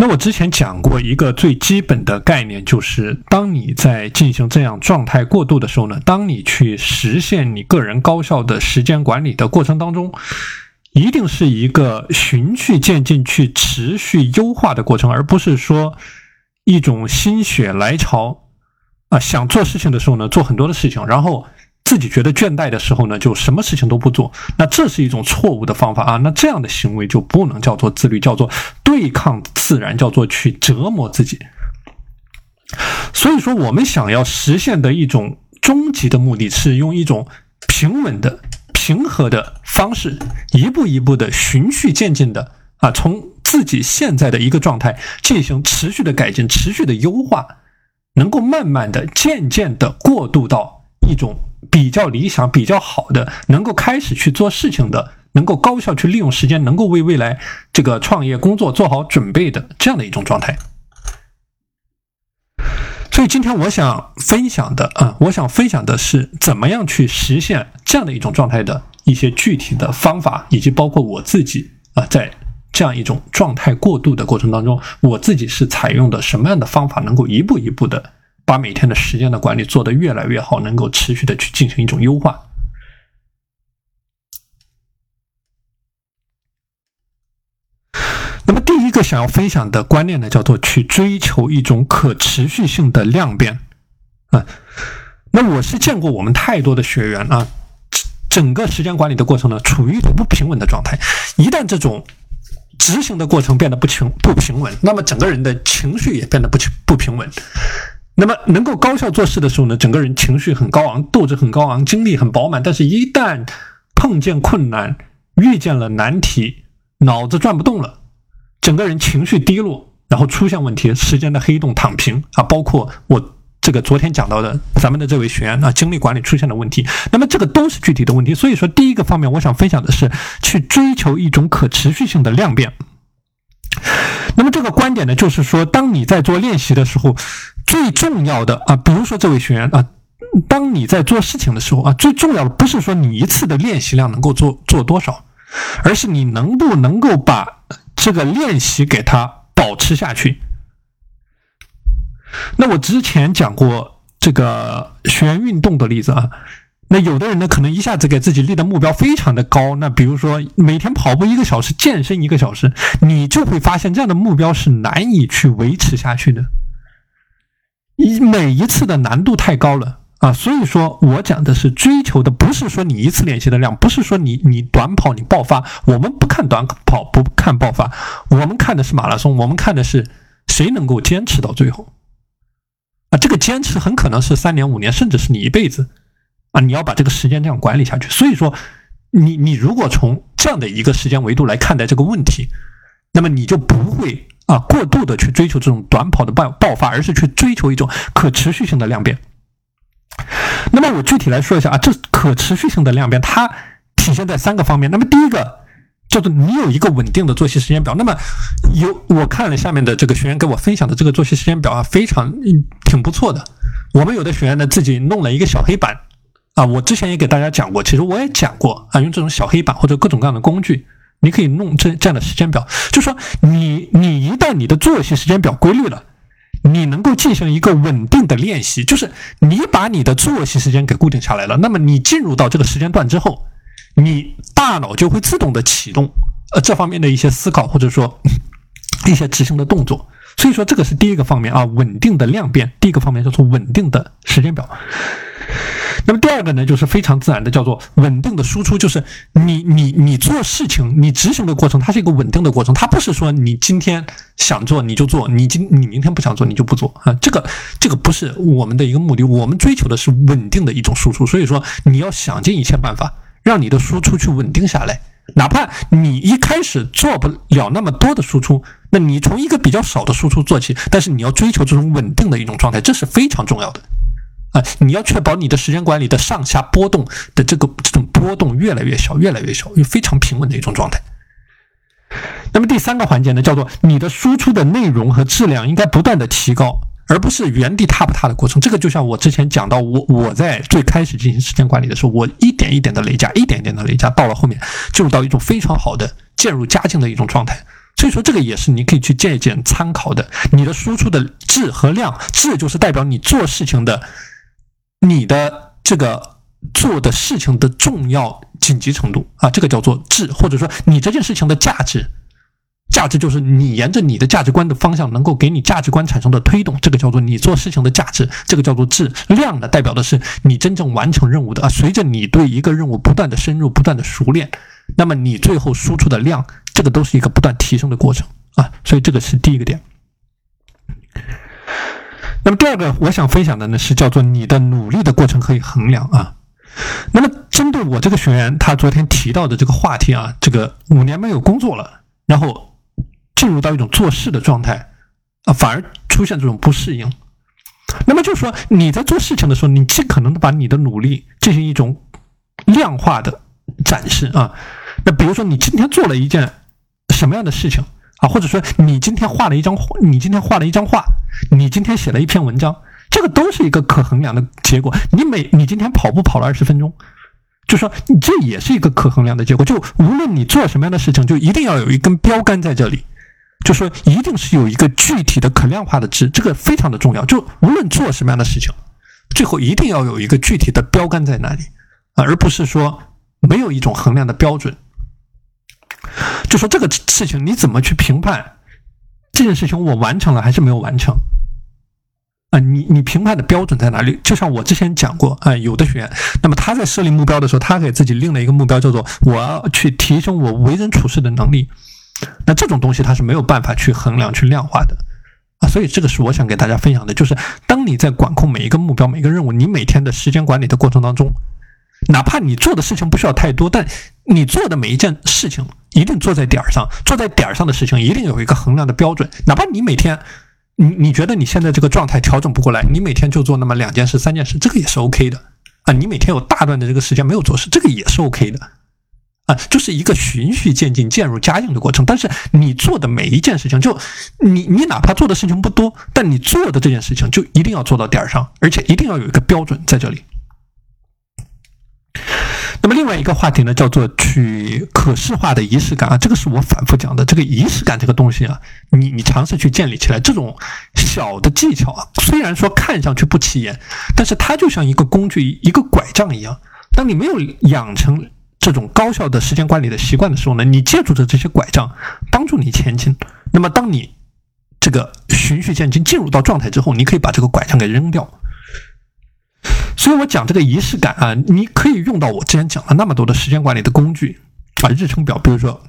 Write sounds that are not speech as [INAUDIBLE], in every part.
那我之前讲过一个最基本的概念，就是当你在进行这样状态过渡的时候呢，当你去实现你个人高效的时间管理的过程当中，一定是一个循序渐进去持续优化的过程，而不是说一种心血来潮啊，想做事情的时候呢，做很多的事情，然后。自己觉得倦怠的时候呢，就什么事情都不做，那这是一种错误的方法啊！那这样的行为就不能叫做自律，叫做对抗自然，叫做去折磨自己。所以说，我们想要实现的一种终极的目的是用一种平稳的、平和的方式，一步一步的循序渐进的啊，从自己现在的一个状态进行持续的改进、持续的优化，能够慢慢的、渐渐的过渡到一种。比较理想、比较好的，能够开始去做事情的，能够高效去利用时间，能够为未来这个创业工作做好准备的这样的一种状态。所以今天我想分享的啊，我想分享的是怎么样去实现这样的一种状态的一些具体的方法，以及包括我自己啊，在这样一种状态过渡的过程当中，我自己是采用的什么样的方法，能够一步一步的。把每天的时间的管理做得越来越好，能够持续的去进行一种优化。那么，第一个想要分享的观念呢，叫做去追求一种可持续性的量变。啊，那我是见过我们太多的学员啊，整个时间管理的过程呢，处于一种不平稳的状态。一旦这种执行的过程变得不平不平稳，那么整个人的情绪也变得不不平稳。那么能够高效做事的时候呢，整个人情绪很高昂，斗志很高昂，精力很饱满。但是，一旦碰见困难，遇见了难题，脑子转不动了，整个人情绪低落，然后出现问题，时间的黑洞躺平啊，包括我这个昨天讲到的咱们的这位学员啊，精力管理出现了问题。那么这个都是具体的问题。所以说，第一个方面，我想分享的是去追求一种可持续性的量变。那么这个观点呢，就是说，当你在做练习的时候。最重要的啊，比如说这位学员啊，当你在做事情的时候啊，最重要的不是说你一次的练习量能够做做多少，而是你能不能够把这个练习给它保持下去。那我之前讲过这个学员运动的例子啊，那有的人呢可能一下子给自己立的目标非常的高，那比如说每天跑步一个小时，健身一个小时，你就会发现这样的目标是难以去维持下去的。一每一次的难度太高了啊，所以说我讲的是追求的不是说你一次练习的量，不是说你你短跑你爆发，我们不看短跑不看爆发，我们看的是马拉松，我们看的是谁能够坚持到最后啊，这个坚持很可能是三年五年，甚至是你一辈子啊，你要把这个时间这样管理下去。所以说，你你如果从这样的一个时间维度来看待这个问题，那么你就不会。啊，过度的去追求这种短跑的爆爆发，而是去追求一种可持续性的量变。那么我具体来说一下啊，这可持续性的量变它体现在三个方面。那么第一个叫做你有一个稳定的作息时间表。那么有我看了下面的这个学员给我分享的这个作息时间表啊，非常挺不错的。我们有的学员呢自己弄了一个小黑板啊，我之前也给大家讲过，其实我也讲过啊，用这种小黑板或者各种各样的工具。你可以弄这这样的时间表，就说你你一旦你的作息时间表规律了，你能够进行一个稳定的练习，就是你把你的作息时间给固定下来了，那么你进入到这个时间段之后，你大脑就会自动的启动呃这方面的一些思考或者说 [LAUGHS] 一些执行的动作，所以说这个是第一个方面啊，稳定的量变，第一个方面叫做稳定的时间表。那么第二个呢，就是非常自然的，叫做稳定的输出，就是你你你做事情，你执行的过程，它是一个稳定的过程，它不是说你今天想做你就做，你今你明天不想做你就不做啊，这个这个不是我们的一个目的，我们追求的是稳定的一种输出，所以说你要想尽一切办法让你的输出去稳定下来，哪怕你一开始做不了那么多的输出，那你从一个比较少的输出做起，但是你要追求这种稳定的一种状态，这是非常重要的。啊，你要确保你的时间管理的上下波动的这个这种波动越来越小，越来越小，又非常平稳的一种状态。那么第三个环节呢，叫做你的输出的内容和质量应该不断的提高，而不是原地踏步踏的过程。这个就像我之前讲到，我我在最开始进行时间管理的时候，我一点一点的累加，一点一点的累加，到了后面进入到一种非常好的渐入佳境的一种状态。所以说这个也是你可以去借鉴参考的。你的输出的质和量，质就是代表你做事情的，你的这个做的事情的重要紧急程度啊，这个叫做质，或者说你这件事情的价值。价值就是你沿着你的价值观的方向，能够给你价值观产生的推动，这个叫做你做事情的价值，这个叫做质量呢，代表的是你真正完成任务的啊。随着你对一个任务不断的深入、不断的熟练，那么你最后输出的量，这个都是一个不断提升的过程啊。所以这个是第一个点。那么第二个我想分享的呢，是叫做你的努力的过程可以衡量啊。那么针对我这个学员他昨天提到的这个话题啊，这个五年没有工作了，然后。进入到一种做事的状态，啊，反而出现这种不适应。那么就是说，你在做事情的时候，你尽可能的把你的努力进行一种量化的展示啊。那比如说，你今天做了一件什么样的事情啊？或者说，你今天画了一张，你今天画了一张画，你今天写了一篇文章，这个都是一个可衡量的结果。你每你今天跑步跑了二十分钟，就说这也是一个可衡量的结果。就无论你做什么样的事情，就一定要有一根标杆在这里。就说一定是有一个具体的可量化的值，这个非常的重要。就无论做什么样的事情，最后一定要有一个具体的标杆在那里，而不是说没有一种衡量的标准。就说这个事情你怎么去评判这件事情我完成了还是没有完成啊？你你评判的标准在哪里？就像我之前讲过啊，有的学员，那么他在设立目标的时候，他给自己定了一个目标，叫做我要去提升我为人处事的能力。那这种东西它是没有办法去衡量、去量化的啊，所以这个是我想给大家分享的，就是当你在管控每一个目标、每一个任务，你每天的时间管理的过程当中，哪怕你做的事情不需要太多，但你做的每一件事情一定做在点儿上，做在点儿上的事情一定有一个衡量的标准。哪怕你每天，你你觉得你现在这个状态调整不过来，你每天就做那么两件事、三件事，这个也是 OK 的啊。你每天有大段的这个时间没有做事，这个也是 OK 的。就是一个循序渐进、渐入佳境的过程。但是你做的每一件事情，就你你哪怕做的事情不多，但你做的这件事情就一定要做到点儿上，而且一定要有一个标准在这里。那么另外一个话题呢，叫做去可视化的仪式感啊，这个是我反复讲的。这个仪式感这个东西啊，你你尝试去建立起来，这种小的技巧啊，虽然说看上去不起眼，但是它就像一个工具、一个拐杖一样。当你没有养成。这种高效的时间管理的习惯的时候呢，你借助着这些拐杖帮助你前进。那么，当你这个循序渐进进入到状态之后，你可以把这个拐杖给扔掉。所以我讲这个仪式感啊，你可以用到我之前讲了那么多的时间管理的工具啊，日程表，比如说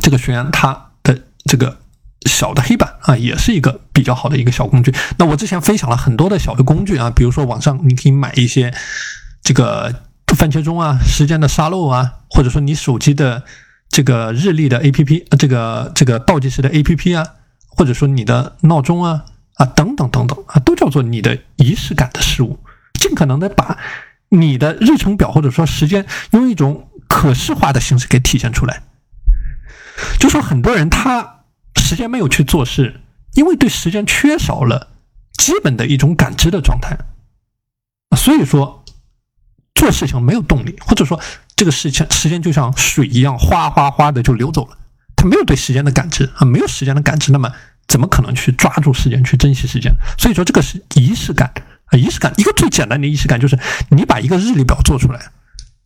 这个学员他的这个小的黑板啊，也是一个比较好的一个小工具。那我之前分享了很多的小的工具啊，比如说网上你可以买一些这个。番茄钟啊，时间的沙漏啊，或者说你手机的这个日历的 A P P，这个这个倒计时的 A P P 啊，或者说你的闹钟啊啊等等等等啊，都叫做你的仪式感的事物。尽可能的把你的日程表或者说时间用一种可视化的形式给体现出来。就说很多人他时间没有去做事，因为对时间缺少了基本的一种感知的状态，所以说。做事情没有动力，或者说这个事情时间就像水一样哗哗哗的就流走了，他没有对时间的感知啊，没有时间的感知，那么怎么可能去抓住时间，去珍惜时间？所以说这个是仪式感啊，仪式感一个最简单的仪式感就是你把一个日历表做出来，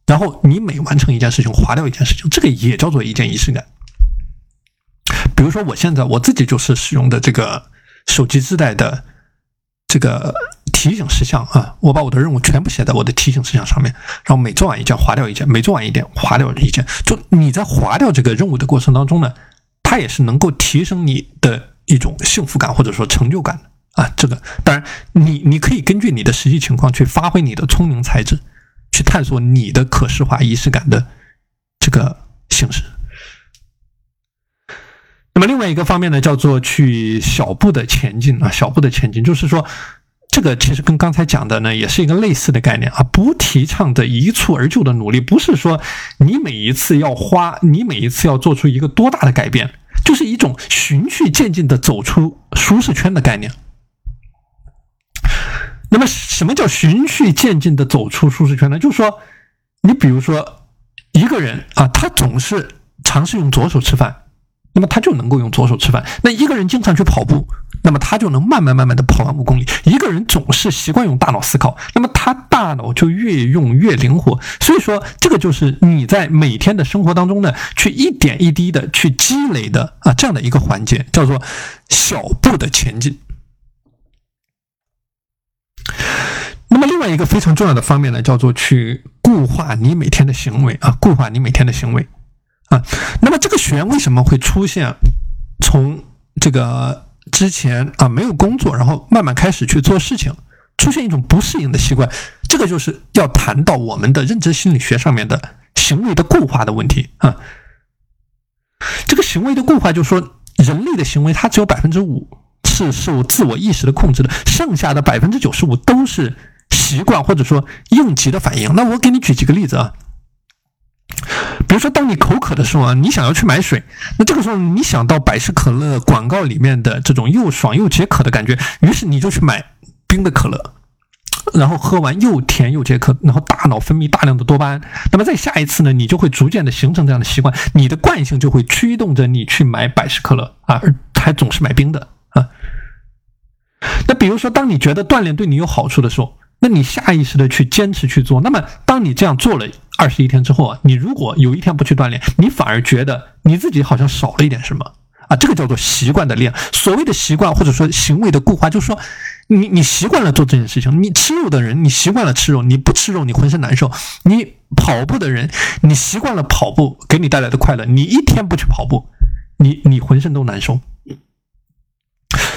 然后你每完成一件事情划掉一件事情，这个也叫做一件仪式感。比如说我现在我自己就是使用的这个手机自带的这个。提醒事项啊，我把我的任务全部写在我的提醒事项上面，然后每做完一件划掉一件，每做完一件划掉一件。就你在划掉这个任务的过程当中呢，它也是能够提升你的一种幸福感或者说成就感的啊。这个当然，你你可以根据你的实际情况去发挥你的聪明才智，去探索你的可视化仪式感的这个形式。那么另外一个方面呢，叫做去小步的前进啊，小步的前进，就是说。这个其实跟刚才讲的呢，也是一个类似的概念啊。不提倡的一蹴而就的努力，不是说你每一次要花，你每一次要做出一个多大的改变，就是一种循序渐进的走出舒适圈的概念。那么，什么叫循序渐进的走出舒适圈呢？就是说，你比如说一个人啊，他总是尝试用左手吃饭，那么他就能够用左手吃饭。那一个人经常去跑步，那么他就能慢慢慢慢的跑完五公里。一个人总是习惯用大脑思考，那么他大脑就越用越灵活。所以说，这个就是你在每天的生活当中呢，去一点一滴的去积累的啊，这样的一个环节，叫做小步的前进。那么另外一个非常重要的方面呢，叫做去固化你每天的行为啊，固化你每天的行为啊。那么这个学员为什么会出现从这个之前啊没有工作，然后慢慢开始去做事情，出现一种不适应的习惯？这个就是要谈到我们的认知心理学上面的行为的固化的问题啊。这个行为的固化，就是说人类的行为它只有百分之五是受自我意识的控制的，剩下的百分之九十五都是。习惯或者说应急的反应，那我给你举几个例子啊。比如说，当你口渴的时候啊，你想要去买水，那这个时候你想到百事可乐广告里面的这种又爽又解渴的感觉，于是你就去买冰的可乐，然后喝完又甜又解渴，然后大脑分泌大量的多巴胺。那么在下一次呢，你就会逐渐的形成这样的习惯，你的惯性就会驱动着你去买百事可乐啊，而还总是买冰的啊。那比如说，当你觉得锻炼对你有好处的时候，那你下意识的去坚持去做，那么当你这样做了二十一天之后啊，你如果有一天不去锻炼，你反而觉得你自己好像少了一点什么啊，这个叫做习惯的练。所谓的习惯或者说行为的固化，就是说你你习惯了做这件事情，你吃肉的人你习惯了吃肉，你不吃肉你浑身难受；你跑步的人你习惯了跑步给你带来的快乐，你一天不去跑步，你你浑身都难受。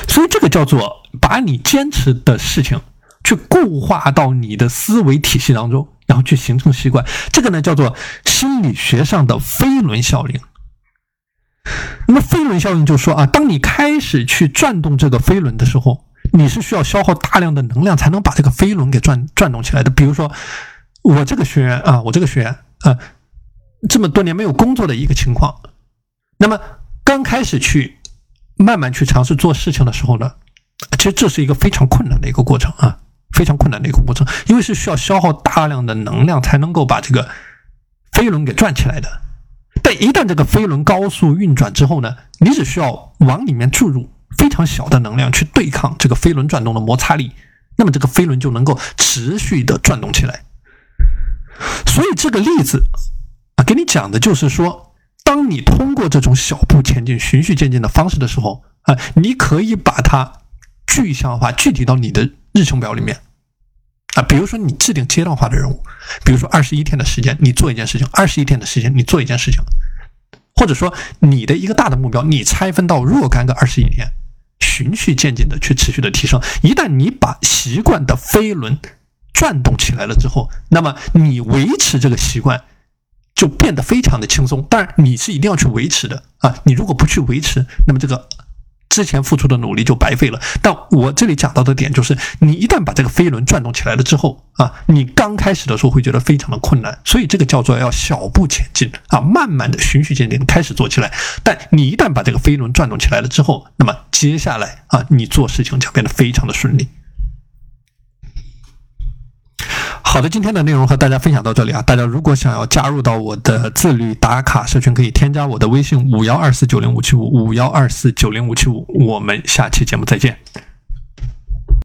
所以这个叫做把你坚持的事情。去固化到你的思维体系当中，然后去形成习惯，这个呢叫做心理学上的飞轮效应。那么飞轮效应就说啊，当你开始去转动这个飞轮的时候，你是需要消耗大量的能量才能把这个飞轮给转转动起来的。比如说我这个学员啊，我这个学员啊，这么多年没有工作的一个情况，那么刚开始去慢慢去尝试做事情的时候呢，其实这是一个非常困难的一个过程啊。非常困难的一个过程，因为是需要消耗大量的能量才能够把这个飞轮给转起来的。但一旦这个飞轮高速运转之后呢，你只需要往里面注入非常小的能量去对抗这个飞轮转动的摩擦力，那么这个飞轮就能够持续的转动起来。所以这个例子啊，给你讲的就是说，当你通过这种小步前进、循序渐进的方式的时候啊，你可以把它具象化、具体到你的。日程表里面啊，比如说你制定阶段化的任务，比如说二十一天的时间你做一件事情，二十一天的时间你做一件事情，或者说你的一个大的目标，你拆分到若干个二十一天，循序渐进的去持续的提升。一旦你把习惯的飞轮转动起来了之后，那么你维持这个习惯就变得非常的轻松。当然你是一定要去维持的啊，你如果不去维持，那么这个。之前付出的努力就白费了。但我这里讲到的点就是，你一旦把这个飞轮转动起来了之后啊，你刚开始的时候会觉得非常的困难，所以这个叫做要小步前进啊，慢慢的循序渐进开始做起来。但你一旦把这个飞轮转动起来了之后，那么接下来啊，你做事情将变得非常的顺利。好的，今天的内容和大家分享到这里啊。大家如果想要加入到我的自律打卡社群，可以添加我的微信五幺二四九零五七五五幺二四九零五七五。我们下期节目再见。